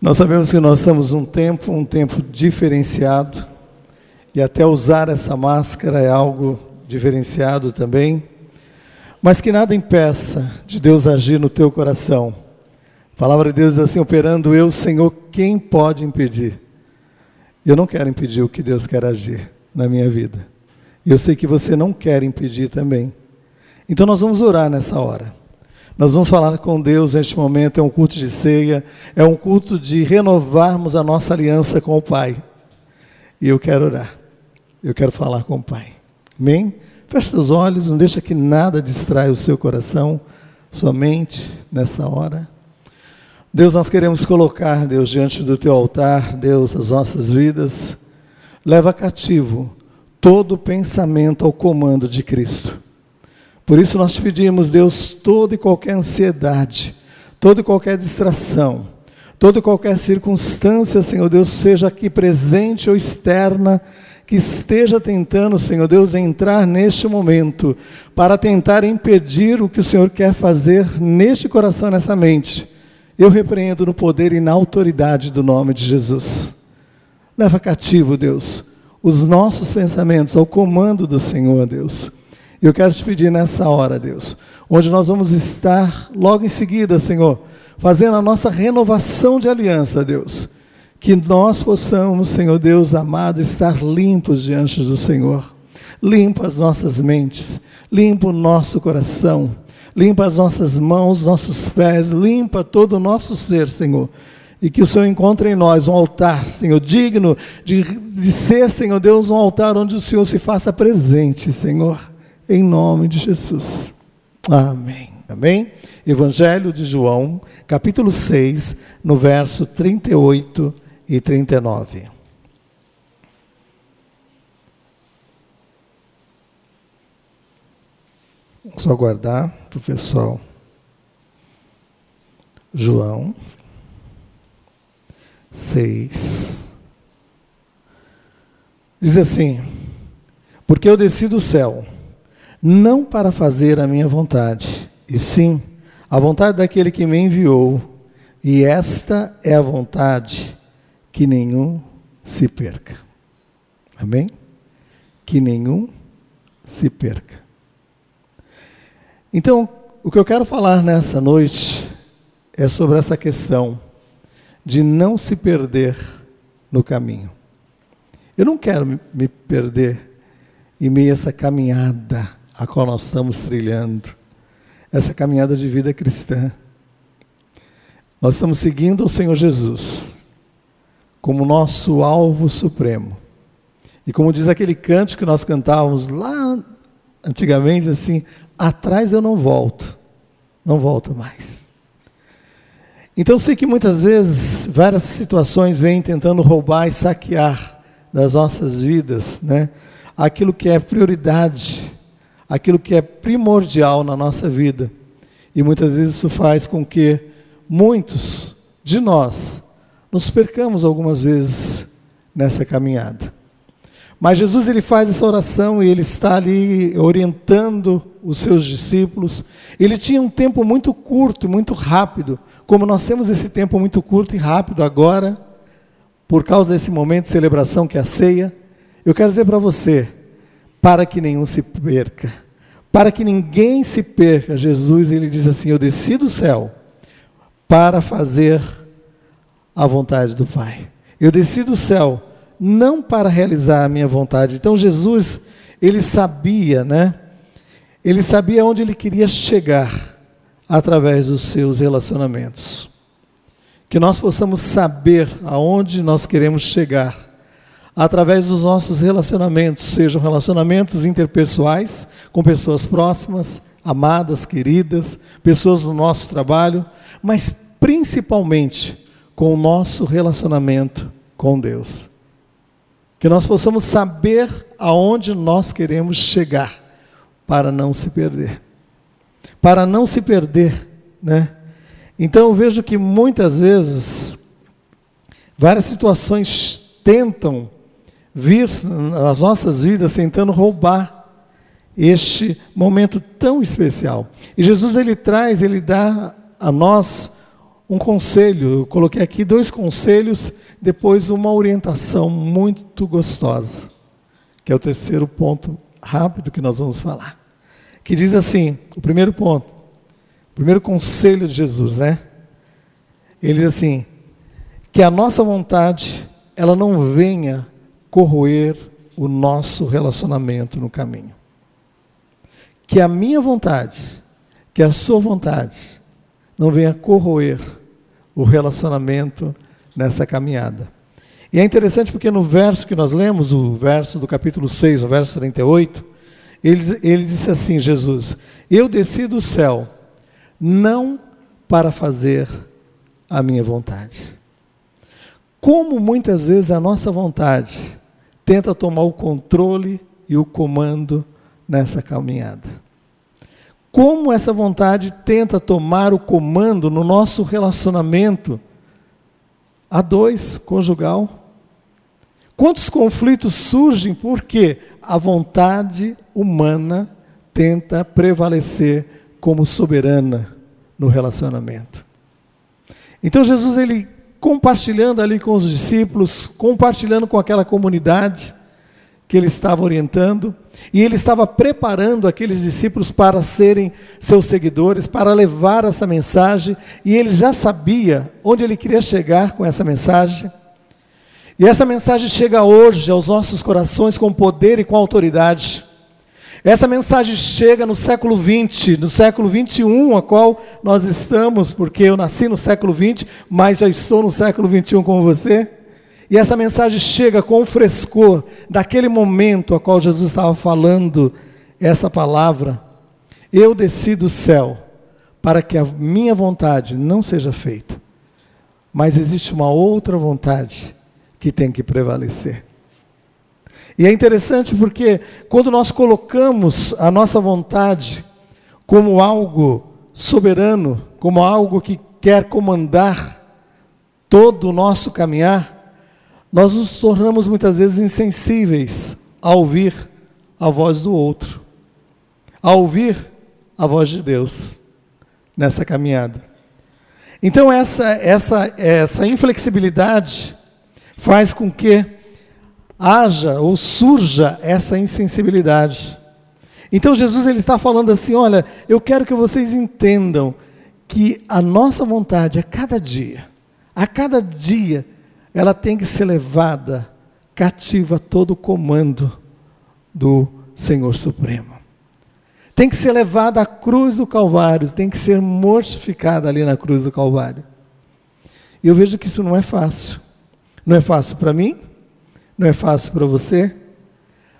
Nós sabemos que nós estamos num tempo, um tempo diferenciado, e até usar essa máscara é algo diferenciado também, mas que nada impeça de Deus agir no teu coração. A palavra de Deus diz assim: operando eu, Senhor, quem pode impedir? Eu não quero impedir o que Deus quer agir na minha vida. Eu sei que você não quer impedir também. Então nós vamos orar nessa hora. Nós vamos falar com Deus neste momento, é um culto de ceia, é um culto de renovarmos a nossa aliança com o Pai. E eu quero orar. Eu quero falar com o Pai. Amém? Feche seus olhos, não deixa que nada distraia o seu coração, sua mente nessa hora. Deus, nós queremos colocar, Deus, diante do teu altar, Deus, as nossas vidas. Leva cativo todo pensamento ao comando de Cristo. Por isso nós pedimos, Deus, toda e qualquer ansiedade, toda e qualquer distração, toda e qualquer circunstância, Senhor Deus, seja aqui presente ou externa, que esteja tentando, Senhor Deus, entrar neste momento para tentar impedir o que o Senhor quer fazer neste coração, nessa mente. Eu repreendo no poder e na autoridade do nome de Jesus. Leva cativo, Deus, os nossos pensamentos ao comando do Senhor, Deus. Eu quero te pedir nessa hora, Deus, onde nós vamos estar logo em seguida, Senhor, fazendo a nossa renovação de aliança, Deus. Que nós possamos, Senhor Deus amado, estar limpos diante do Senhor. Limpa as nossas mentes, limpa o nosso coração, limpa as nossas mãos, nossos pés, limpa todo o nosso ser, Senhor. E que o Senhor encontre em nós um altar, Senhor, digno de, de ser, Senhor Deus, um altar onde o Senhor se faça presente, Senhor em nome de Jesus. Amém. Amém? Evangelho de João, capítulo 6, no verso 38 e 39. Vou só guardar para o pessoal. João 6. Diz assim: Porque eu desci do céu não para fazer a minha vontade, e sim a vontade daquele que me enviou, e esta é a vontade que nenhum se perca. Amém? Que nenhum se perca. Então, o que eu quero falar nessa noite é sobre essa questão de não se perder no caminho. Eu não quero me perder em meio a essa caminhada a qual nós estamos trilhando, essa caminhada de vida cristã. Nós estamos seguindo o Senhor Jesus como nosso alvo supremo. E como diz aquele canto que nós cantávamos lá antigamente, assim, atrás eu não volto, não volto mais. Então sei que muitas vezes várias situações vêm tentando roubar e saquear das nossas vidas, né? Aquilo que é prioridade, aquilo que é primordial na nossa vida. E muitas vezes isso faz com que muitos de nós nos percamos algumas vezes nessa caminhada. Mas Jesus ele faz essa oração e ele está ali orientando os seus discípulos. Ele tinha um tempo muito curto, muito rápido, como nós temos esse tempo muito curto e rápido agora, por causa desse momento de celebração que é a ceia. Eu quero dizer para você, para que nenhum se perca. Para que ninguém se perca, Jesus ele diz assim: Eu desci do céu para fazer a vontade do Pai. Eu desci do céu não para realizar a minha vontade. Então Jesus, ele sabia, né? Ele sabia onde ele queria chegar através dos seus relacionamentos. Que nós possamos saber aonde nós queremos chegar através dos nossos relacionamentos, sejam relacionamentos interpessoais com pessoas próximas, amadas, queridas, pessoas do nosso trabalho, mas principalmente com o nosso relacionamento com Deus. Que nós possamos saber aonde nós queremos chegar para não se perder. Para não se perder, né? Então eu vejo que muitas vezes várias situações tentam vir nas nossas vidas tentando roubar este momento tão especial. E Jesus ele traz, ele dá a nós um conselho. Eu coloquei aqui dois conselhos, depois uma orientação muito gostosa, que é o terceiro ponto rápido que nós vamos falar. Que diz assim: o primeiro ponto, o primeiro conselho de Jesus, né? Ele diz assim: que a nossa vontade ela não venha corroer o nosso relacionamento no caminho. Que a minha vontade, que a sua vontade, não venha corroer o relacionamento nessa caminhada. E é interessante porque no verso que nós lemos, o verso do capítulo 6, o verso 38, ele, ele disse assim: Jesus, eu desci do céu não para fazer a minha vontade. Como muitas vezes a nossa vontade tenta tomar o controle e o comando nessa caminhada. Como essa vontade tenta tomar o comando no nosso relacionamento a dois, conjugal. Quantos conflitos surgem porque a vontade humana tenta prevalecer como soberana no relacionamento. Então Jesus ele compartilhando ali com os discípulos, compartilhando com aquela comunidade que ele estava orientando, e ele estava preparando aqueles discípulos para serem seus seguidores, para levar essa mensagem, e ele já sabia onde ele queria chegar com essa mensagem. E essa mensagem chega hoje aos nossos corações com poder e com autoridade. Essa mensagem chega no século 20, no século 21, a qual nós estamos, porque eu nasci no século 20, mas já estou no século 21 com você. E essa mensagem chega com o frescor daquele momento a qual Jesus estava falando essa palavra. Eu desci do céu para que a minha vontade não seja feita, mas existe uma outra vontade que tem que prevalecer. E é interessante porque quando nós colocamos a nossa vontade como algo soberano, como algo que quer comandar todo o nosso caminhar, nós nos tornamos muitas vezes insensíveis a ouvir a voz do outro, a ouvir a voz de Deus nessa caminhada. Então essa essa essa inflexibilidade faz com que haja ou surja essa insensibilidade. Então Jesus ele está falando assim, olha, eu quero que vocês entendam que a nossa vontade a cada dia, a cada dia, ela tem que ser levada cativa a todo o comando do Senhor Supremo. Tem que ser levada à cruz do Calvário, tem que ser mortificada ali na cruz do Calvário. E eu vejo que isso não é fácil. Não é fácil para mim, não é fácil para você,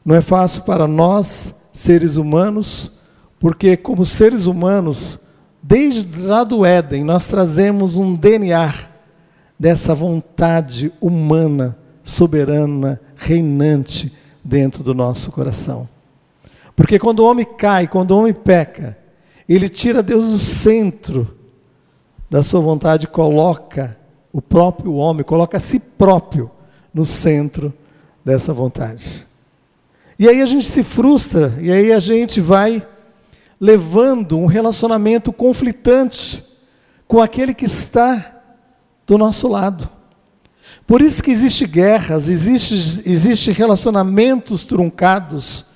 não é fácil para nós, seres humanos, porque, como seres humanos, desde lá do Éden, nós trazemos um DNA dessa vontade humana, soberana, reinante dentro do nosso coração. Porque quando o homem cai, quando o homem peca, ele tira Deus do centro da sua vontade, coloca o próprio homem, coloca a si próprio no centro dessa vontade. E aí a gente se frustra, e aí a gente vai levando um relacionamento conflitante com aquele que está do nosso lado. Por isso que existe guerras, existe, existe relacionamentos truncados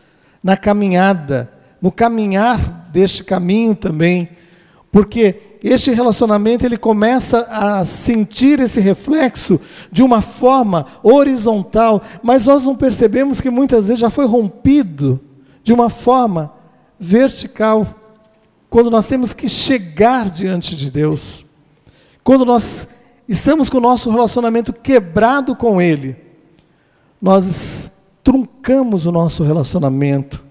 na caminhada, no caminhar deste caminho também, porque este relacionamento ele começa a sentir esse reflexo de uma forma horizontal, mas nós não percebemos que muitas vezes já foi rompido de uma forma vertical. Quando nós temos que chegar diante de Deus, quando nós estamos com o nosso relacionamento quebrado com Ele, nós truncamos o nosso relacionamento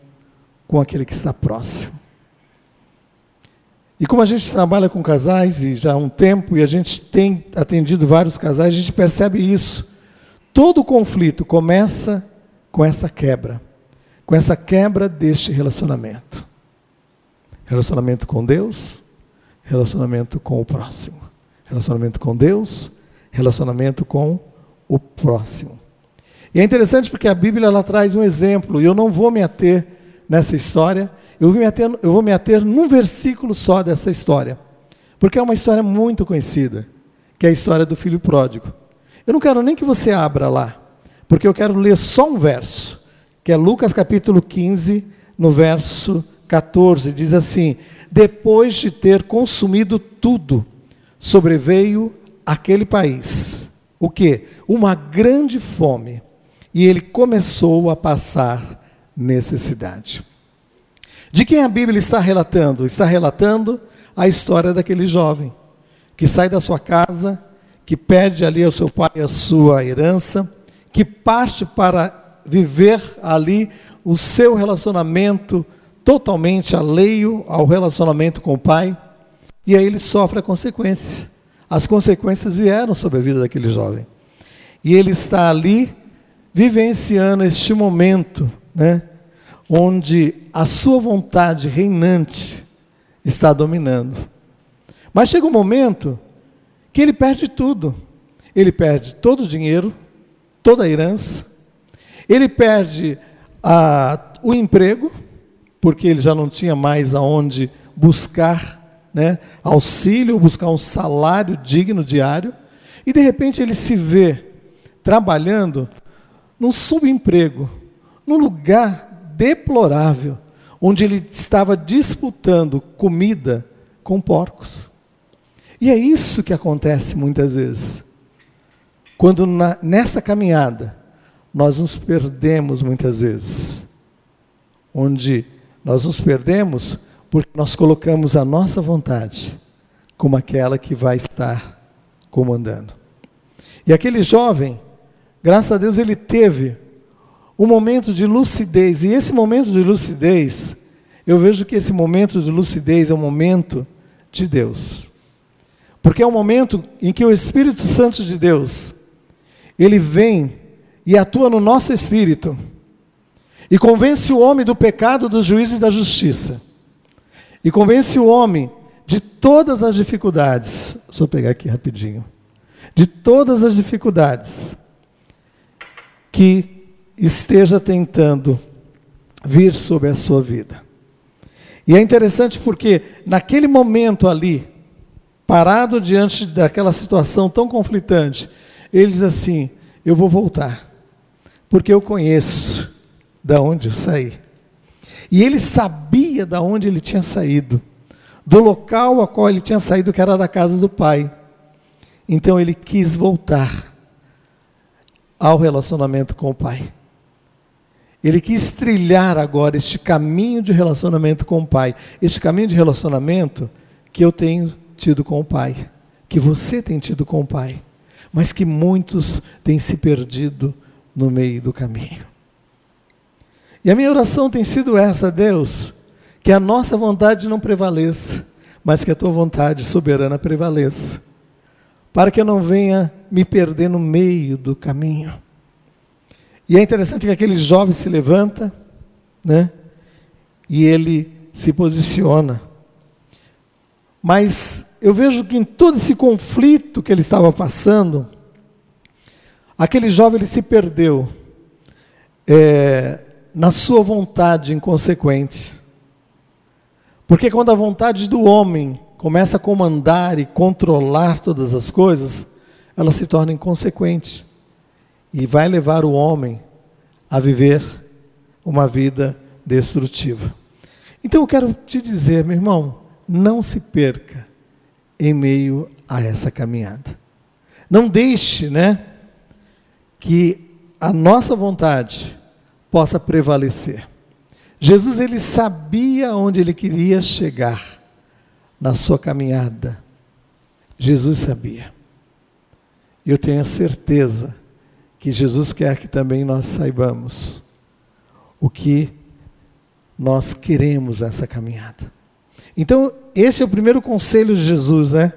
com aquele que está próximo. E como a gente trabalha com casais e já há um tempo e a gente tem atendido vários casais, a gente percebe isso. Todo conflito começa com essa quebra, com essa quebra deste relacionamento. Relacionamento com Deus, relacionamento com o próximo. Relacionamento com Deus, relacionamento com o próximo. E é interessante porque a Bíblia ela traz um exemplo, e eu não vou me ater nessa história, eu vou, me ater, eu vou me ater num versículo só dessa história. Porque é uma história muito conhecida, que é a história do filho pródigo. Eu não quero nem que você abra lá, porque eu quero ler só um verso, que é Lucas capítulo 15, no verso 14, diz assim: Depois de ter consumido tudo, sobreveio aquele país. O que? Uma grande fome. E ele começou a passar necessidade. De quem a Bíblia está relatando? Está relatando a história daquele jovem que sai da sua casa, que pede ali ao seu pai a sua herança, que parte para viver ali o seu relacionamento totalmente alheio ao relacionamento com o pai, e aí ele sofre a consequência. As consequências vieram sobre a vida daquele jovem. E ele está ali vivenciando este momento, né, onde a sua vontade reinante está dominando. Mas chega um momento que ele perde tudo. Ele perde todo o dinheiro, toda a herança, ele perde a, o emprego, porque ele já não tinha mais aonde buscar né, auxílio, buscar um salário digno diário, e de repente ele se vê trabalhando num subemprego, num lugar deplorável, onde ele estava disputando comida com porcos. E é isso que acontece muitas vezes. Quando na, nessa caminhada nós nos perdemos muitas vezes. Onde nós nos perdemos porque nós colocamos a nossa vontade como aquela que vai estar comandando. E aquele jovem, graças a Deus, ele teve um momento de lucidez. E esse momento de lucidez, eu vejo que esse momento de lucidez é um momento de Deus. Porque é um momento em que o Espírito Santo de Deus, ele vem e atua no nosso espírito e convence o homem do pecado, do juízo e da justiça. E convence o homem de todas as dificuldades. Deixa eu pegar aqui rapidinho. De todas as dificuldades que esteja tentando vir sobre a sua vida. E é interessante porque naquele momento ali, parado diante daquela situação tão conflitante, ele diz assim: Eu vou voltar, porque eu conheço da onde eu saí. E ele sabia da onde ele tinha saído, do local a qual ele tinha saído, que era da casa do pai. Então ele quis voltar ao relacionamento com o pai. Ele quis trilhar agora este caminho de relacionamento com o Pai, este caminho de relacionamento que eu tenho tido com o Pai, que você tem tido com o Pai, mas que muitos têm se perdido no meio do caminho. E a minha oração tem sido essa, Deus, que a nossa vontade não prevaleça, mas que a tua vontade soberana prevaleça, para que eu não venha me perder no meio do caminho e é interessante que aquele jovem se levanta, né? E ele se posiciona. Mas eu vejo que em todo esse conflito que ele estava passando, aquele jovem ele se perdeu é, na sua vontade inconsequente. Porque quando a vontade do homem começa a comandar e controlar todas as coisas, ela se torna inconsequente e vai levar o homem a viver uma vida destrutiva. Então eu quero te dizer, meu irmão, não se perca em meio a essa caminhada. Não deixe, né, que a nossa vontade possa prevalecer. Jesus ele sabia onde ele queria chegar na sua caminhada. Jesus sabia. Eu tenho a certeza que Jesus quer que também nós saibamos o que nós queremos nessa caminhada. Então, esse é o primeiro conselho de Jesus, né?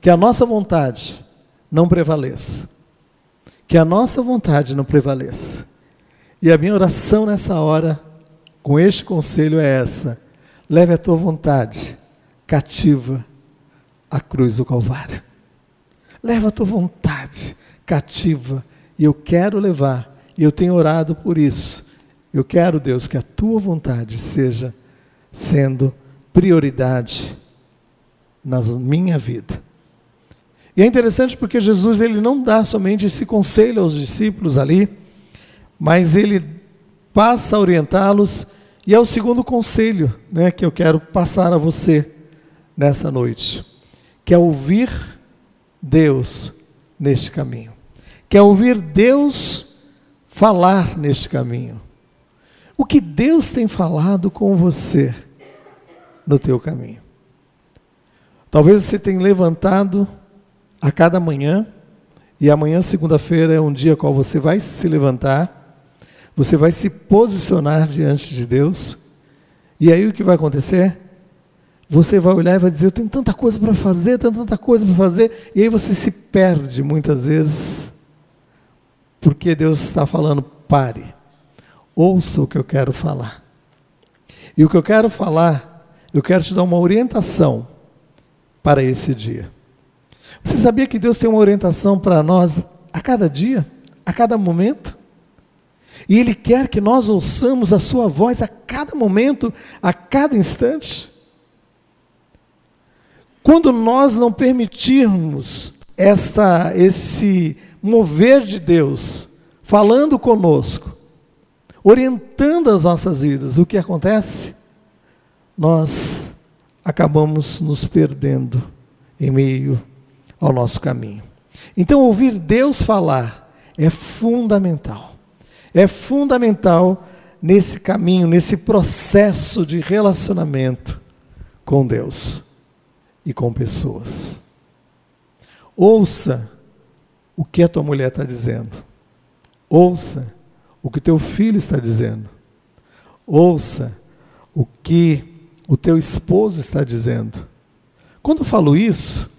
Que a nossa vontade não prevaleça. Que a nossa vontade não prevaleça. E a minha oração nessa hora, com este conselho, é essa: leve a tua vontade cativa à cruz do Calvário. Leve a tua vontade cativa e eu quero levar, e eu tenho orado por isso. Eu quero, Deus, que a tua vontade seja sendo prioridade na minha vida. E é interessante porque Jesus ele não dá somente esse conselho aos discípulos ali, mas ele passa a orientá-los e é o segundo conselho, né, que eu quero passar a você nessa noite, que é ouvir Deus neste caminho. Que é ouvir Deus falar neste caminho. O que Deus tem falado com você no teu caminho? Talvez você tenha levantado a cada manhã, e amanhã, segunda-feira, é um dia qual você vai se levantar, você vai se posicionar diante de Deus, e aí o que vai acontecer? Você vai olhar e vai dizer: Eu tenho tanta coisa para fazer, tenho tanta coisa para fazer, e aí você se perde muitas vezes, porque Deus está falando: pare, ouça o que eu quero falar. E o que eu quero falar, eu quero te dar uma orientação para esse dia. Você sabia que Deus tem uma orientação para nós a cada dia, a cada momento? E Ele quer que nós ouçamos a Sua voz a cada momento, a cada instante. Quando nós não permitirmos esta, esse mover de Deus falando conosco, orientando as nossas vidas, o que acontece? Nós acabamos nos perdendo em meio ao nosso caminho. Então, ouvir Deus falar é fundamental. É fundamental nesse caminho, nesse processo de relacionamento com Deus e com pessoas. Ouça o que a tua mulher está dizendo. Ouça o que teu filho está dizendo. Ouça o que o teu esposo está dizendo. Quando eu falo isso,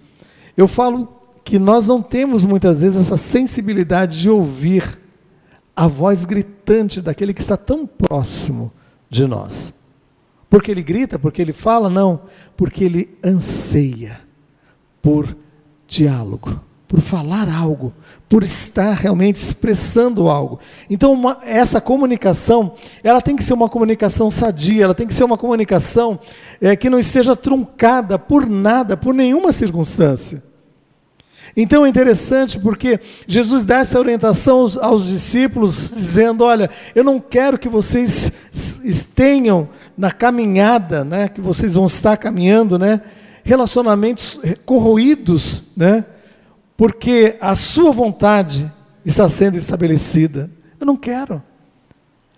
eu falo que nós não temos muitas vezes essa sensibilidade de ouvir a voz gritante daquele que está tão próximo de nós. Porque ele grita, porque ele fala, não, porque ele anseia por diálogo por falar algo, por estar realmente expressando algo. Então, uma, essa comunicação, ela tem que ser uma comunicação sadia, ela tem que ser uma comunicação é, que não esteja truncada por nada, por nenhuma circunstância. Então é interessante porque Jesus dá essa orientação aos, aos discípulos, dizendo: Olha, eu não quero que vocês tenham na caminhada, né, que vocês vão estar caminhando, né, relacionamentos corroídos, né, porque a sua vontade está sendo estabelecida. Eu não quero.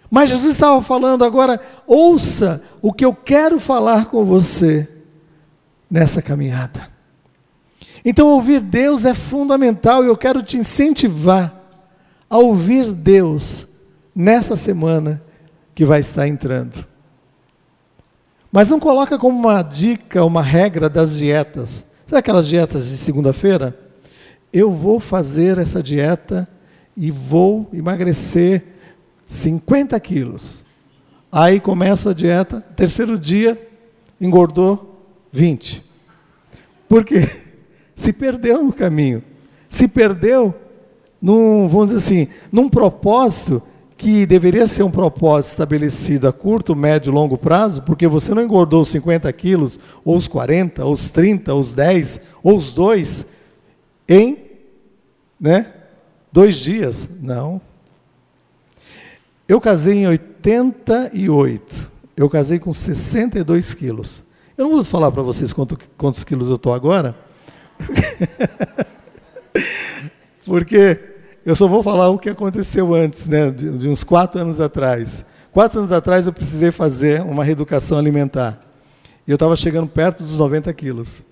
Mas Jesus estava falando agora, ouça o que eu quero falar com você nessa caminhada. Então, ouvir Deus é fundamental e eu quero te incentivar a ouvir Deus nessa semana que vai estar entrando. Mas não coloca como uma dica, uma regra das dietas. Sabe aquelas dietas de segunda-feira? Eu vou fazer essa dieta e vou emagrecer 50 quilos. Aí começa a dieta, terceiro dia, engordou 20. Por quê? Se perdeu no caminho. Se perdeu num, vamos dizer assim, num propósito que deveria ser um propósito estabelecido a curto, médio e longo prazo, porque você não engordou os 50 quilos, ou os 40, ou os 30, ou os 10, ou os 2, em né? dois dias. Não. Eu casei em 88. Eu casei com 62 quilos. Eu não vou falar para vocês quanto, quantos quilos eu estou agora. Porque eu só vou falar o que aconteceu antes, né, de, de uns quatro anos atrás. Quatro anos atrás eu precisei fazer uma reeducação alimentar. E eu estava chegando perto dos 90 quilos.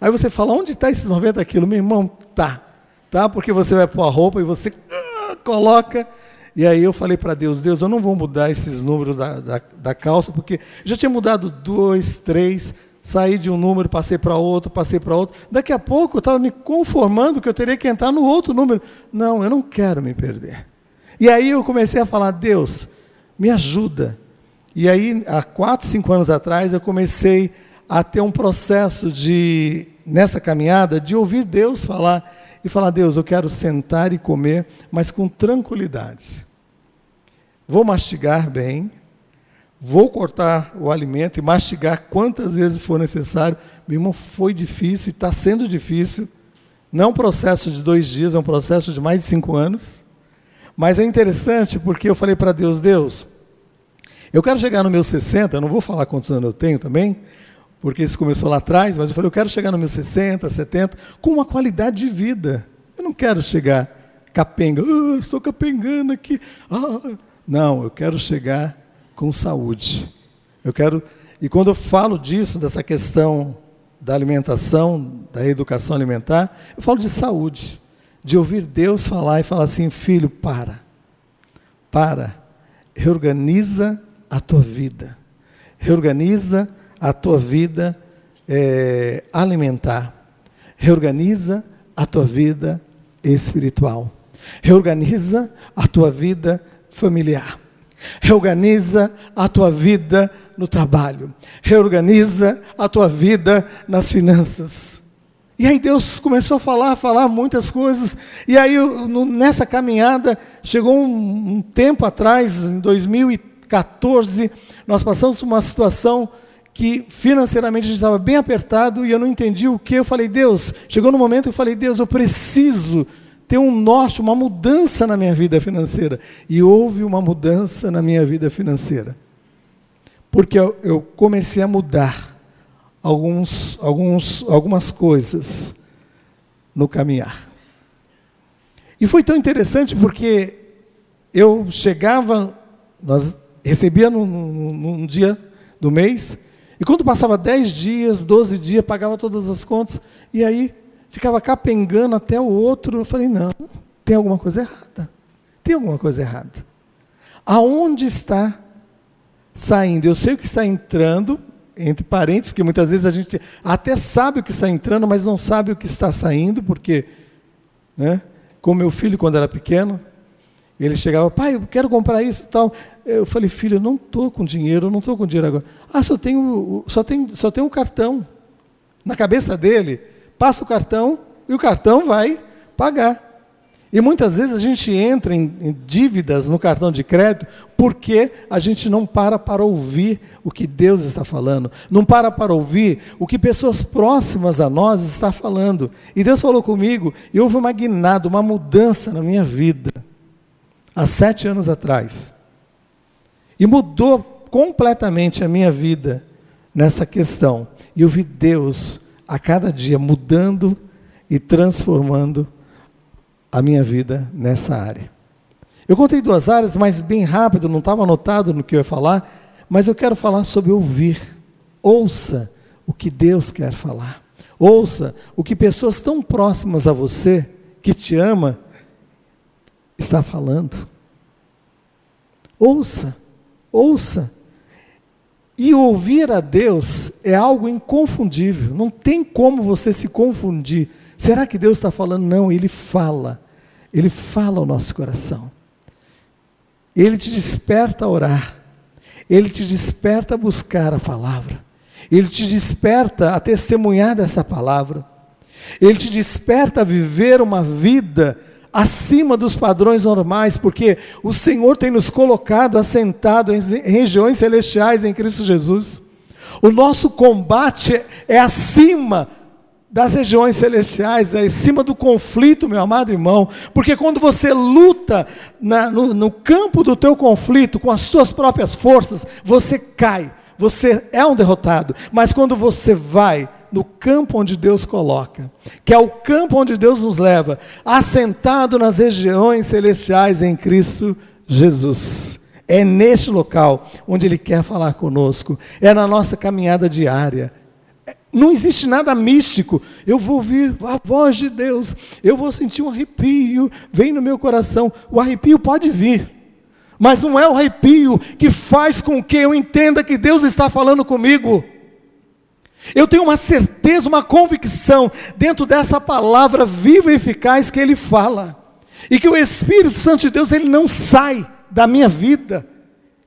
Aí você fala, onde está esses 90 quilos? Meu irmão, tá. Tá? Porque você vai pôr a roupa e você uh, coloca. E aí eu falei para Deus, Deus, eu não vou mudar esses números da, da, da calça, porque já tinha mudado dois, três, saí de um número, passei para outro, passei para outro. Daqui a pouco eu estava me conformando que eu teria que entrar no outro número. Não, eu não quero me perder. E aí eu comecei a falar, Deus, me ajuda. E aí, há quatro, cinco anos atrás, eu comecei a ter um processo de, nessa caminhada, de ouvir Deus falar e falar: Deus, eu quero sentar e comer, mas com tranquilidade. Vou mastigar bem, vou cortar o alimento e mastigar quantas vezes for necessário. Meu irmão, foi difícil e está sendo difícil. Não é um processo de dois dias, é um processo de mais de cinco anos. Mas é interessante porque eu falei para Deus, Deus, eu quero chegar no meu 60, não vou falar quantos anos eu tenho também, porque isso começou lá atrás, mas eu falei, eu quero chegar no meu 60, 70, com uma qualidade de vida. Eu não quero chegar capenga, ah, estou capengando aqui. Ah. Não, eu quero chegar com saúde. Eu quero, e quando eu falo disso, dessa questão da alimentação, da educação alimentar, eu falo de saúde, de ouvir Deus falar e falar assim: filho, para, para, reorganiza a tua vida, reorganiza a tua vida é, alimentar, reorganiza a tua vida espiritual, reorganiza a tua vida familiar, reorganiza a tua vida no trabalho, reorganiza a tua vida nas finanças. E aí Deus começou a falar, a falar muitas coisas. E aí nessa caminhada chegou um, um tempo atrás, em 2014, nós passamos por uma situação que financeiramente a gente estava bem apertado e eu não entendi o que. Eu falei, Deus, chegou no momento que eu falei, Deus, eu preciso ter um norte, uma mudança na minha vida financeira. E houve uma mudança na minha vida financeira porque eu, eu comecei a mudar alguns, alguns, algumas coisas no caminhar. E foi tão interessante porque eu chegava, nós recebia num, num, num dia do mês, e quando passava 10 dias, 12 dias, pagava todas as contas, e aí ficava capengando até o outro. Eu falei: não, tem alguma coisa errada. Tem alguma coisa errada. Aonde está saindo. Eu sei o que está entrando, entre parênteses, porque muitas vezes a gente até sabe o que está entrando, mas não sabe o que está saindo, porque, né, como meu filho, quando era pequeno, ele chegava, pai, eu quero comprar isso e tal. Eu falei, filho, eu não estou com dinheiro, eu não estou com dinheiro agora. Ah, só tenho, só tenho, só tenho um cartão. Na cabeça dele, passa o cartão e o cartão vai pagar. E muitas vezes a gente entra em, em, dívidas no cartão de crédito porque a gente não para para ouvir o que Deus está falando, não para para ouvir o que pessoas próximas a nós estão falando. E Deus falou comigo e houve uma guinada, uma mudança na minha vida, há sete anos atrás. E mudou completamente a minha vida nessa questão. E eu vi Deus a cada dia mudando e transformando a minha vida nessa área. Eu contei duas áreas, mas bem rápido, não estava anotado no que eu ia falar, mas eu quero falar sobre ouvir. Ouça o que Deus quer falar. Ouça o que pessoas tão próximas a você, que te ama, está falando. Ouça, ouça. E ouvir a Deus é algo inconfundível, não tem como você se confundir. Será que Deus está falando? Não, Ele fala. Ele fala ao nosso coração. Ele te desperta a orar. Ele te desperta a buscar a palavra. Ele te desperta a testemunhar dessa palavra. Ele te desperta a viver uma vida acima dos padrões normais, porque o Senhor tem nos colocado assentado em regiões celestiais em Cristo Jesus. O nosso combate é acima das regiões celestiais, é em cima do conflito, meu amado irmão, porque quando você luta na, no, no campo do teu conflito com as suas próprias forças, você cai, você é um derrotado, mas quando você vai no campo onde Deus coloca, que é o campo onde Deus nos leva, assentado nas regiões celestiais em Cristo Jesus. É neste local onde Ele quer falar conosco, é na nossa caminhada diária, não existe nada místico. Eu vou ouvir a voz de Deus, eu vou sentir um arrepio, vem no meu coração. O arrepio pode vir, mas não é o arrepio que faz com que eu entenda que Deus está falando comigo. Eu tenho uma certeza, uma convicção dentro dessa palavra viva e eficaz que Ele fala, e que o Espírito Santo de Deus ele não sai da minha vida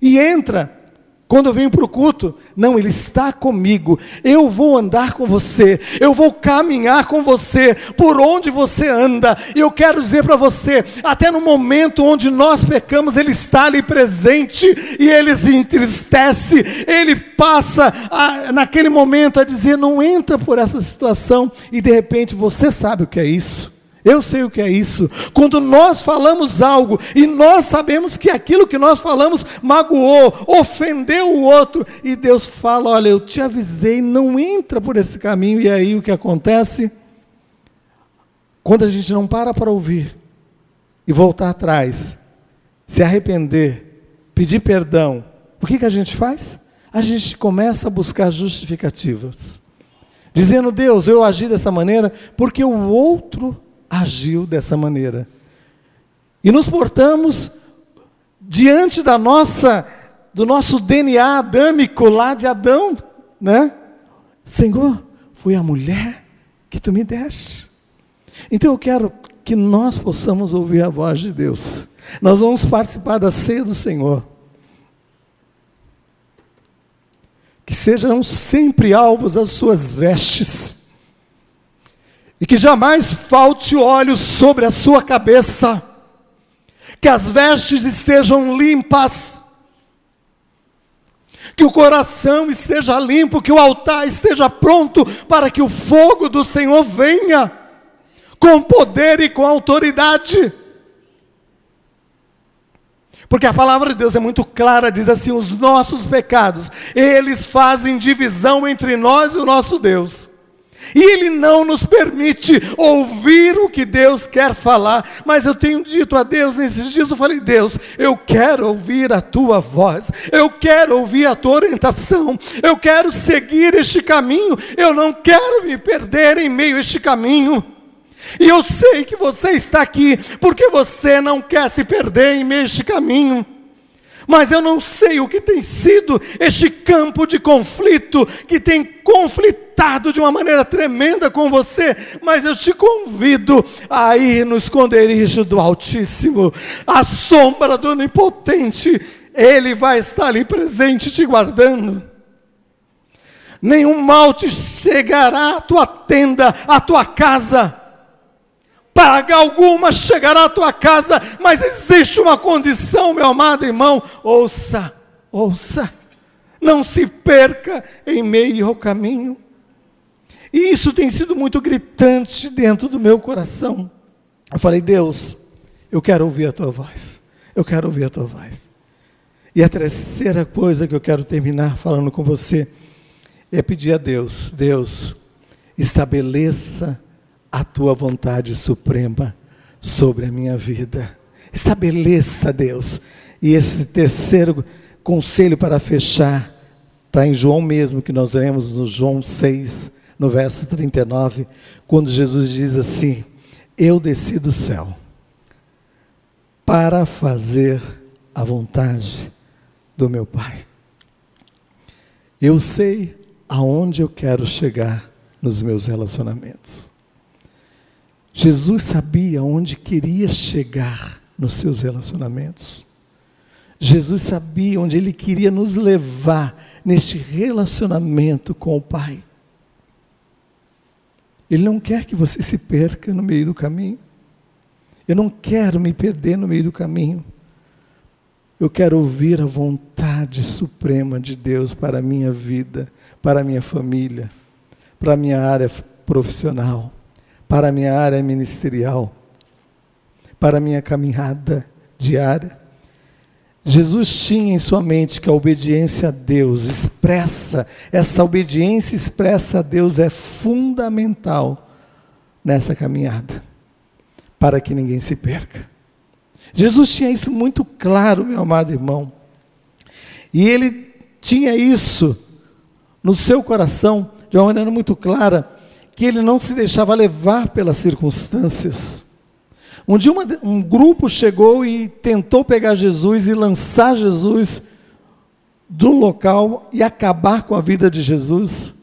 e entra Quando eu venho para o culto, não, Ele está comigo. Eu vou andar com você, eu vou caminhar com você, por onde você anda. E eu quero dizer para você, até no momento onde nós pecamos, Ele está ali presente e Ele se entristece. Ele passa a, naquele momento a dizer: não entra por essa situação. E de repente você sabe o que é isso. Eu sei o que é isso. Quando nós falamos algo e nós sabemos que aquilo que nós falamos magoou, ofendeu o outro, e Deus fala: Olha, eu te avisei, não entra por esse caminho. E aí o que acontece? Quando a gente não para para ouvir e voltar atrás, se arrepender, pedir perdão, o que, que a gente faz? A gente começa a buscar justificativas. Dizendo, Deus, eu agi dessa maneira porque o outro agiu dessa maneira. E nos portamos diante da nossa do nosso DNA adâmico lá de Adão, né? Senhor, foi a mulher que tu me deste. Então eu quero que nós possamos ouvir a voz de Deus. Nós vamos participar da ceia do Senhor. Que sejam sempre alvos as suas vestes e que jamais falte óleo sobre a sua cabeça, que as vestes estejam limpas, que o coração esteja limpo, que o altar esteja pronto para que o fogo do Senhor venha com poder e com autoridade. Porque a palavra de Deus é muito clara, diz assim: os nossos pecados, eles fazem divisão entre nós e o nosso Deus. E Ele não nos permite ouvir o que Deus quer falar. Mas eu tenho dito a Deus nesses dias: eu falei, Deus, eu quero ouvir a tua voz, eu quero ouvir a tua orientação, eu quero seguir este caminho, eu não quero me perder em meio a este caminho. E eu sei que você está aqui porque você não quer se perder em meio a este caminho. Mas eu não sei o que tem sido este campo de conflito que tem conflitado de uma maneira tremenda com você, mas eu te convido a ir no esconderijo do Altíssimo, a sombra do Onipotente, Ele vai estar ali presente te guardando. Nenhum mal te chegará à tua tenda, à tua casa praga alguma chegará à tua casa, mas existe uma condição, meu amado irmão, ouça, ouça, não se perca em meio ao caminho. E isso tem sido muito gritante dentro do meu coração. Eu falei, Deus, eu quero ouvir a tua voz, eu quero ouvir a tua voz. E a terceira coisa que eu quero terminar falando com você é pedir a Deus: Deus, estabeleça a tua vontade suprema sobre a minha vida. Estabeleça, Deus. E esse terceiro conselho para fechar está em João mesmo, que nós lemos no João 6, no verso 39, quando Jesus diz assim: Eu desci do céu para fazer a vontade do meu Pai. Eu sei aonde eu quero chegar nos meus relacionamentos. Jesus sabia onde queria chegar nos seus relacionamentos. Jesus sabia onde ele queria nos levar neste relacionamento com o Pai. Ele não quer que você se perca no meio do caminho. Eu não quero me perder no meio do caminho. Eu quero ouvir a vontade suprema de Deus para a minha vida, para a minha família, para a minha área profissional para a minha área ministerial, para a minha caminhada diária. Jesus tinha em sua mente que a obediência a Deus expressa, essa obediência expressa a Deus é fundamental nessa caminhada, para que ninguém se perca. Jesus tinha isso muito claro, meu amado irmão. E ele tinha isso no seu coração de uma maneira muito clara que ele não se deixava levar pelas circunstâncias. Um dia uma, um grupo chegou e tentou pegar Jesus e lançar Jesus do local e acabar com a vida de Jesus.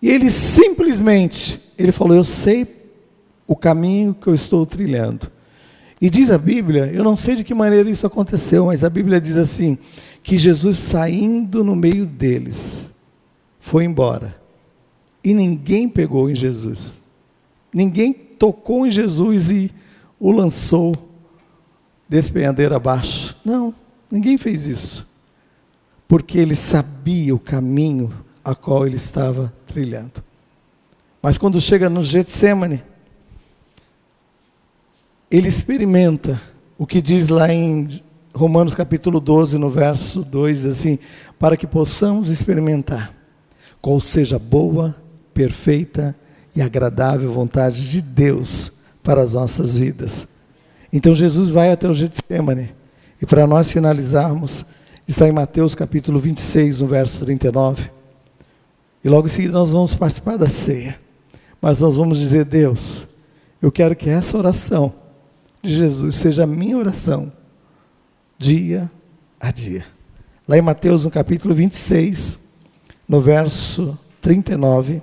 E ele simplesmente, ele falou: "Eu sei o caminho que eu estou trilhando. E diz a Bíblia, eu não sei de que maneira isso aconteceu, mas a Bíblia diz assim: que Jesus saindo no meio deles, foi embora. E ninguém pegou em Jesus. Ninguém tocou em Jesus e o lançou despenhadeiro abaixo. Não, ninguém fez isso. Porque ele sabia o caminho a qual ele estava trilhando. Mas quando chega no Getsemane, ele experimenta o que diz lá em Romanos capítulo 12, no verso 2, assim, para que possamos experimentar qual seja a boa, perfeita e agradável vontade de Deus para as nossas vidas. Então Jesus vai até o Getsemane, e para nós finalizarmos, está em Mateus capítulo 26, no verso 39. E logo em seguida nós vamos participar da ceia. Mas nós vamos dizer, Deus, eu quero que essa oração de Jesus seja a minha oração, dia a dia. Lá em Mateus, no capítulo 26, no verso 39,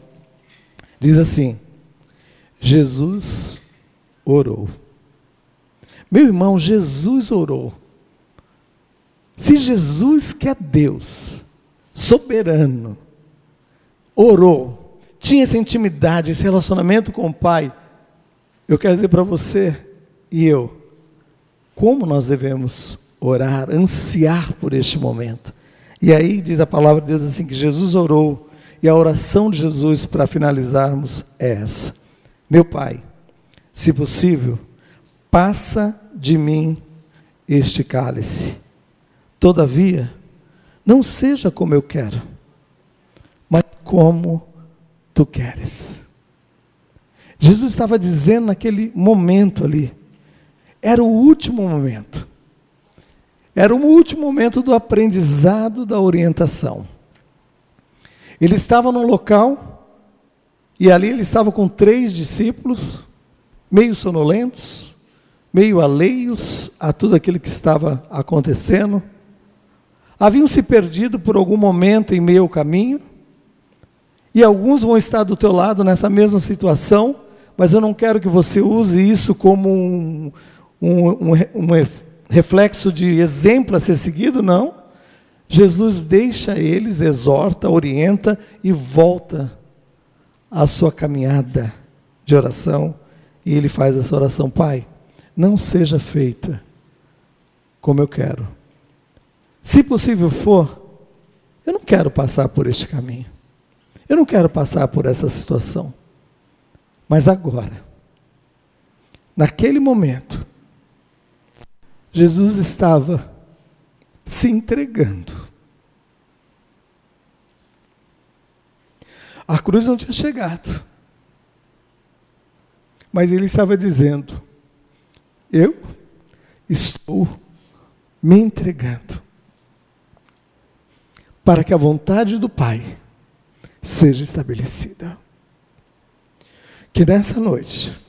diz assim: Jesus orou. Meu irmão, Jesus orou. Se Jesus, que é Deus, soberano, orou, tinha essa intimidade, esse relacionamento com o Pai, eu quero dizer para você, e eu, como nós devemos orar, ansiar por este momento. E aí diz a palavra de Deus assim que Jesus orou, e a oração de Jesus para finalizarmos é essa: Meu Pai, se possível, passa de mim este cálice. Todavia, não seja como eu quero, mas como tu queres. Jesus estava dizendo naquele momento ali, era o último momento. Era o último momento do aprendizado da orientação. Ele estava num local, e ali ele estava com três discípulos, meio sonolentos, meio alheios a tudo aquilo que estava acontecendo. Haviam se perdido por algum momento em meio ao caminho, e alguns vão estar do teu lado nessa mesma situação, mas eu não quero que você use isso como um, um, um, um reflexo de exemplo a ser seguido, não. Jesus deixa eles, exorta, orienta e volta à sua caminhada de oração. E ele faz essa oração: Pai, não seja feita como eu quero. Se possível for, eu não quero passar por este caminho. Eu não quero passar por essa situação. Mas agora, naquele momento, Jesus estava se entregando. A cruz não tinha chegado. Mas ele estava dizendo: Eu estou me entregando para que a vontade do Pai seja estabelecida. Que nessa noite,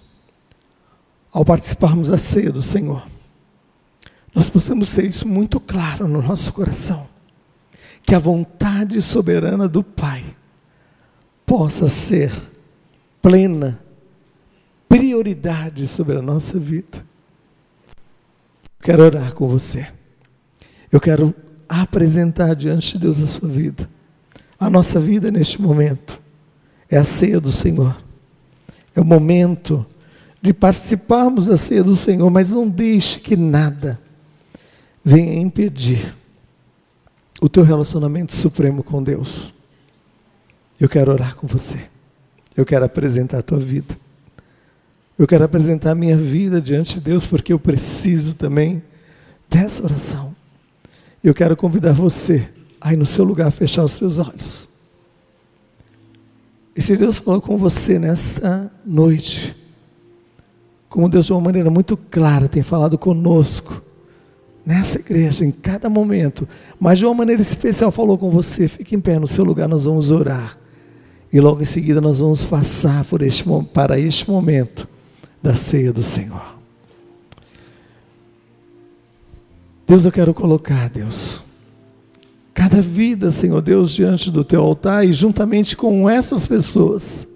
ao participarmos da ceia do Senhor, nós possamos ter isso muito claro no nosso coração. Que a vontade soberana do Pai possa ser plena, prioridade sobre a nossa vida. Quero orar com você. Eu quero apresentar diante de Deus a sua vida. A nossa vida neste momento é a ceia do Senhor. É o momento de participarmos da ceia do Senhor, mas não deixe que nada venha impedir o teu relacionamento supremo com Deus. Eu quero orar com você. Eu quero apresentar a tua vida. Eu quero apresentar a minha vida diante de Deus, porque eu preciso também dessa oração. Eu quero convidar você aí no seu lugar a fechar os seus olhos. E se Deus falou com você nesta noite, como Deus de uma maneira muito clara tem falado conosco, nessa igreja, em cada momento, mas de uma maneira especial falou com você, fique em pé no seu lugar, nós vamos orar. E logo em seguida nós vamos passar por este, para este momento da ceia do Senhor. Deus, eu quero colocar, Deus, cada vida, Senhor Deus, diante do teu altar e juntamente com essas pessoas,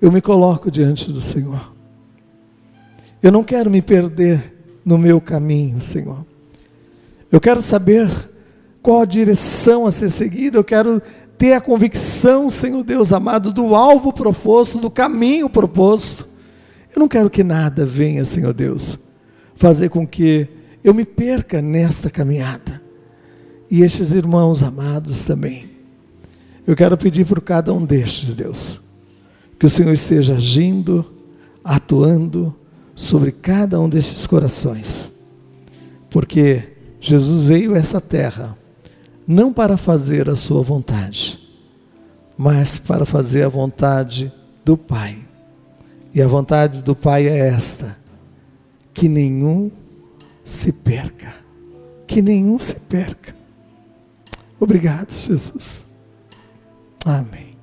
eu me coloco diante do Senhor. Eu não quero me perder no meu caminho, Senhor. Eu quero saber qual a direção a ser seguida, eu quero ter a convicção, Senhor Deus amado, do alvo proposto, do caminho proposto. Eu não quero que nada venha, Senhor Deus, fazer com que eu me perca nesta caminhada. E estes irmãos amados também. Eu quero pedir por cada um destes, Deus, que o Senhor esteja agindo, atuando sobre cada um destes corações. Porque Jesus veio a essa terra não para fazer a sua vontade, mas para fazer a vontade do Pai. E a vontade do Pai é esta: que nenhum se perca. Que nenhum se perca. Obrigado, Jesus. Amém.